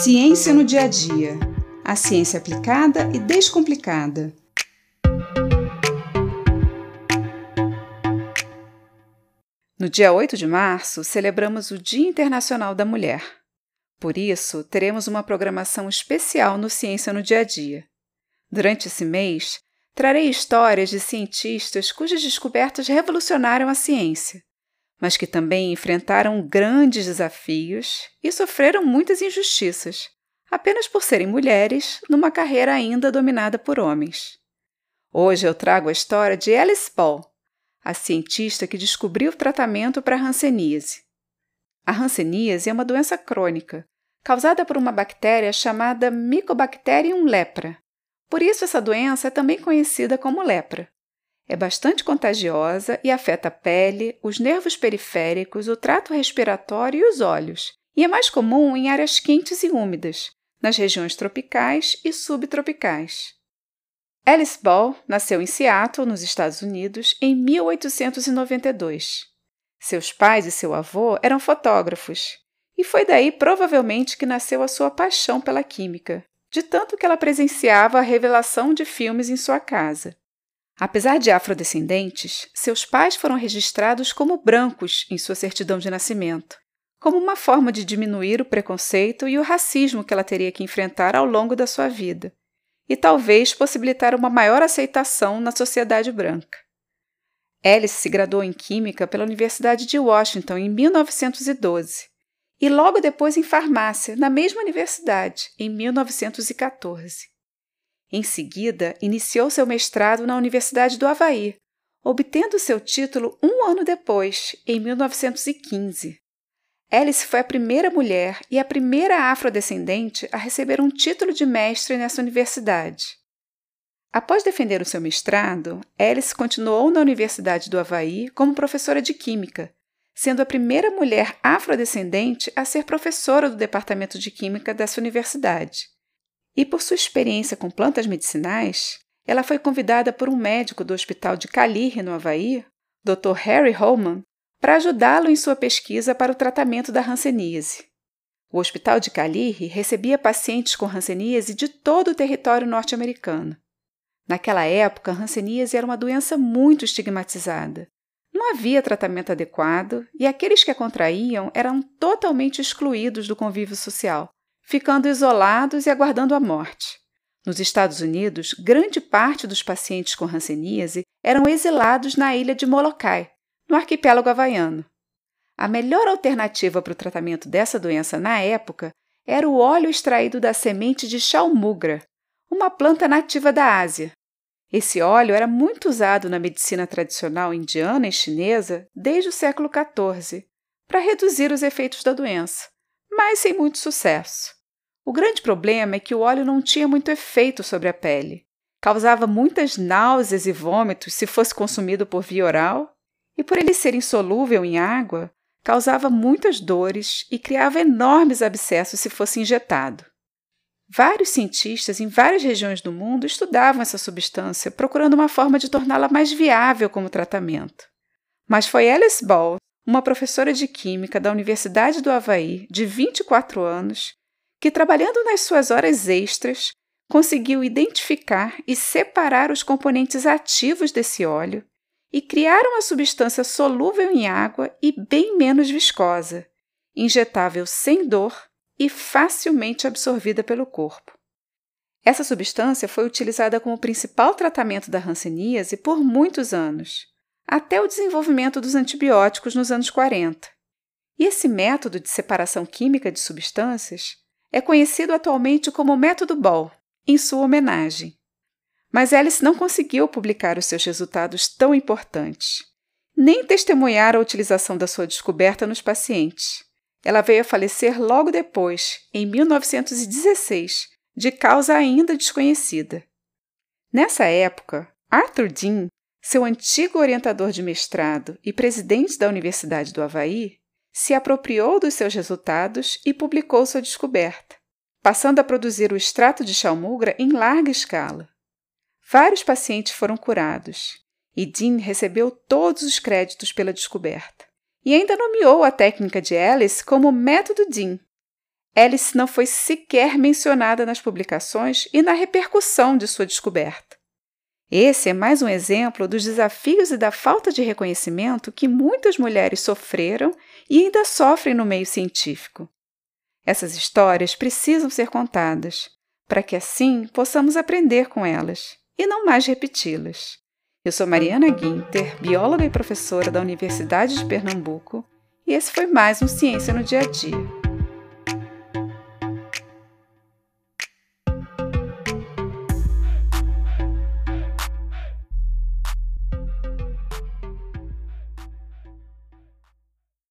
Ciência no dia a dia. A ciência aplicada e descomplicada. No dia 8 de março, celebramos o Dia Internacional da Mulher. Por isso, teremos uma programação especial no Ciência no Dia a Dia. Durante esse mês, trarei histórias de cientistas cujas descobertas revolucionaram a ciência, mas que também enfrentaram grandes desafios e sofreram muitas injustiças, apenas por serem mulheres numa carreira ainda dominada por homens. Hoje eu trago a história de Alice Paul, a cientista que descobriu o tratamento para a hanseníase. A hanseníase é uma doença crônica, causada por uma bactéria chamada Mycobacterium lepra. Por isso essa doença é também conhecida como lepra. É bastante contagiosa e afeta a pele, os nervos periféricos, o trato respiratório e os olhos, e é mais comum em áreas quentes e úmidas, nas regiões tropicais e subtropicais. Alice Ball nasceu em Seattle, nos Estados Unidos, em 1892. Seus pais e seu avô eram fotógrafos, e foi daí provavelmente que nasceu a sua paixão pela química, de tanto que ela presenciava a revelação de filmes em sua casa. Apesar de afrodescendentes, seus pais foram registrados como brancos em sua certidão de nascimento, como uma forma de diminuir o preconceito e o racismo que ela teria que enfrentar ao longo da sua vida e talvez possibilitar uma maior aceitação na sociedade branca. Alice se graduou em Química pela Universidade de Washington em 1912 e logo depois em Farmácia, na mesma universidade, em 1914. Em seguida, iniciou seu mestrado na Universidade do Havaí, obtendo seu título um ano depois, em 1915. Alice foi a primeira mulher e a primeira afrodescendente a receber um título de mestre nessa universidade. Após defender o seu mestrado, Alice continuou na Universidade do Havaí como professora de Química, sendo a primeira mulher afrodescendente a ser professora do Departamento de Química dessa universidade. E por sua experiência com plantas medicinais, ela foi convidada por um médico do Hospital de Calirre, no Havaí, Dr. Harry Holman, para ajudá-lo em sua pesquisa para o tratamento da hanseníase. O Hospital de Calirre recebia pacientes com hanseníase de todo o território norte-americano. Naquela época, a hanseníase era uma doença muito estigmatizada. Não havia tratamento adequado e aqueles que a contraíam eram totalmente excluídos do convívio social, ficando isolados e aguardando a morte. Nos Estados Unidos, grande parte dos pacientes com hanseníase eram exilados na ilha de Molokai, no arquipélago havaiano. A melhor alternativa para o tratamento dessa doença na época era o óleo extraído da semente de chalmugra, uma planta nativa da Ásia. Esse óleo era muito usado na medicina tradicional indiana e chinesa desde o século XIV, para reduzir os efeitos da doença, mas sem muito sucesso. O grande problema é que o óleo não tinha muito efeito sobre a pele. Causava muitas náuseas e vômitos se fosse consumido por via oral e por ele ser insolúvel em água, causava muitas dores e criava enormes abscessos se fosse injetado. Vários cientistas em várias regiões do mundo estudavam essa substância, procurando uma forma de torná-la mais viável como tratamento. Mas foi Alice Ball, uma professora de química da Universidade do Havaí, de 24 anos, que, trabalhando nas suas horas extras, conseguiu identificar e separar os componentes ativos desse óleo e criaram uma substância solúvel em água e bem menos viscosa, injetável sem dor e facilmente absorvida pelo corpo. Essa substância foi utilizada como principal tratamento da hanseníase por muitos anos, até o desenvolvimento dos antibióticos nos anos 40. E esse método de separação química de substâncias é conhecido atualmente como método Ball, em sua homenagem. Mas Alice não conseguiu publicar os seus resultados tão importantes, nem testemunhar a utilização da sua descoberta nos pacientes. Ela veio a falecer logo depois, em 1916, de causa ainda desconhecida. Nessa época, Arthur Dean, seu antigo orientador de mestrado e presidente da Universidade do Havaí, se apropriou dos seus resultados e publicou sua descoberta, passando a produzir o extrato de chalmugra em larga escala. Vários pacientes foram curados e Dean recebeu todos os créditos pela descoberta. E ainda nomeou a técnica de Alice como método Dean. Alice não foi sequer mencionada nas publicações e na repercussão de sua descoberta. Esse é mais um exemplo dos desafios e da falta de reconhecimento que muitas mulheres sofreram e ainda sofrem no meio científico. Essas histórias precisam ser contadas, para que assim possamos aprender com elas e não mais repeti-las. Eu sou Mariana Guinter, bióloga e professora da Universidade de Pernambuco, e esse foi mais um Ciência no Dia a Dia.